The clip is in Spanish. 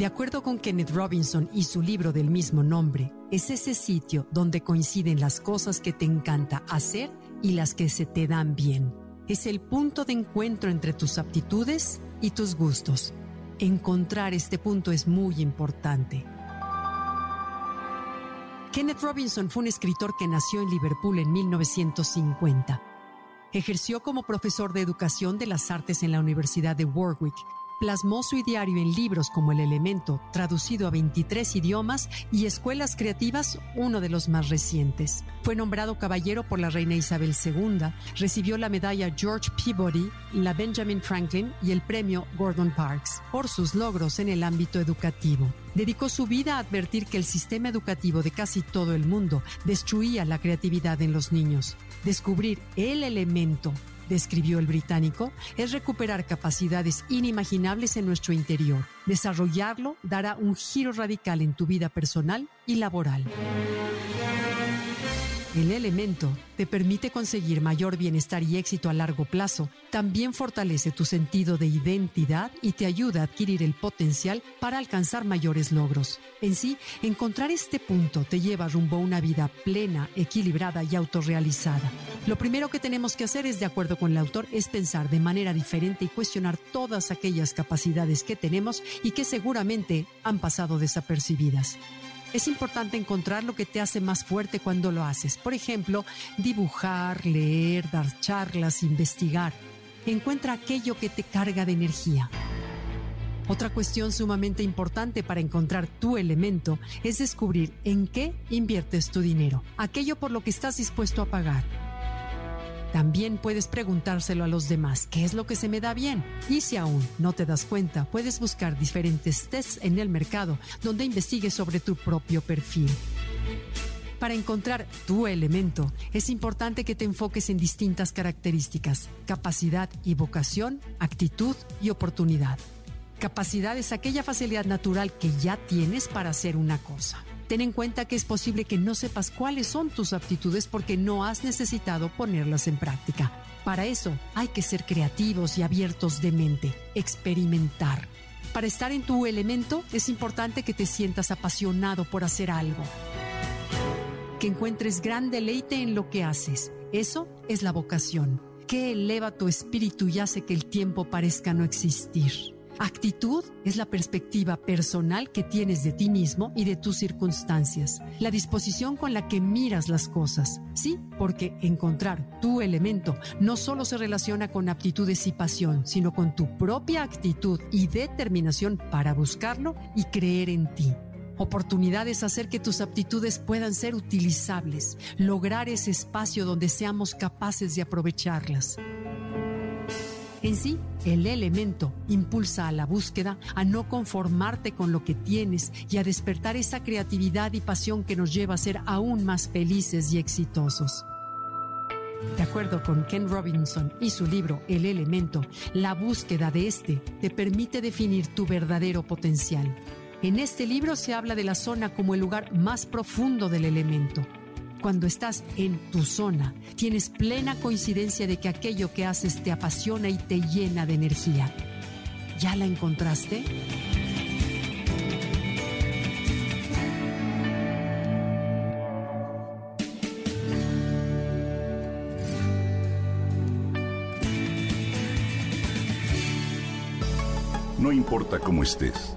De acuerdo con Kenneth Robinson y su libro del mismo nombre, es ese sitio donde coinciden las cosas que te encanta hacer y las que se te dan bien. Es el punto de encuentro entre tus aptitudes y tus gustos. Encontrar este punto es muy importante. Kenneth Robinson fue un escritor que nació en Liverpool en 1950. Ejerció como profesor de educación de las artes en la Universidad de Warwick plasmó su diario en libros como El Elemento, traducido a 23 idiomas, y Escuelas Creativas, uno de los más recientes. Fue nombrado caballero por la reina Isabel II, recibió la medalla George Peabody, la Benjamin Franklin y el premio Gordon Parks por sus logros en el ámbito educativo. Dedicó su vida a advertir que el sistema educativo de casi todo el mundo destruía la creatividad en los niños. Descubrir el elemento describió el británico, es recuperar capacidades inimaginables en nuestro interior. Desarrollarlo dará un giro radical en tu vida personal y laboral. El elemento te permite conseguir mayor bienestar y éxito a largo plazo. También fortalece tu sentido de identidad y te ayuda a adquirir el potencial para alcanzar mayores logros. En sí, encontrar este punto te lleva rumbo a una vida plena, equilibrada y autorrealizada. Lo primero que tenemos que hacer es, de acuerdo con el autor, es pensar de manera diferente y cuestionar todas aquellas capacidades que tenemos y que seguramente han pasado desapercibidas. Es importante encontrar lo que te hace más fuerte cuando lo haces. Por ejemplo, dibujar, leer, dar charlas, investigar. Encuentra aquello que te carga de energía. Otra cuestión sumamente importante para encontrar tu elemento es descubrir en qué inviertes tu dinero, aquello por lo que estás dispuesto a pagar. También puedes preguntárselo a los demás, ¿qué es lo que se me da bien? Y si aún no te das cuenta, puedes buscar diferentes tests en el mercado donde investigues sobre tu propio perfil. Para encontrar tu elemento, es importante que te enfoques en distintas características, capacidad y vocación, actitud y oportunidad. Capacidad es aquella facilidad natural que ya tienes para hacer una cosa. Ten en cuenta que es posible que no sepas cuáles son tus aptitudes porque no has necesitado ponerlas en práctica. Para eso hay que ser creativos y abiertos de mente, experimentar. Para estar en tu elemento es importante que te sientas apasionado por hacer algo, que encuentres gran deleite en lo que haces. Eso es la vocación, que eleva tu espíritu y hace que el tiempo parezca no existir. Actitud es la perspectiva personal que tienes de ti mismo y de tus circunstancias, la disposición con la que miras las cosas. Sí, porque encontrar tu elemento no solo se relaciona con aptitudes y pasión, sino con tu propia actitud y determinación para buscarlo y creer en ti. Oportunidades hacer que tus aptitudes puedan ser utilizables, lograr ese espacio donde seamos capaces de aprovecharlas. En sí, el elemento impulsa a la búsqueda, a no conformarte con lo que tienes y a despertar esa creatividad y pasión que nos lleva a ser aún más felices y exitosos. De acuerdo con Ken Robinson y su libro El elemento, la búsqueda de este te permite definir tu verdadero potencial. En este libro se habla de la zona como el lugar más profundo del elemento cuando estás en tu zona, tienes plena coincidencia de que aquello que haces te apasiona y te llena de energía. ¿Ya la encontraste? No importa cómo estés,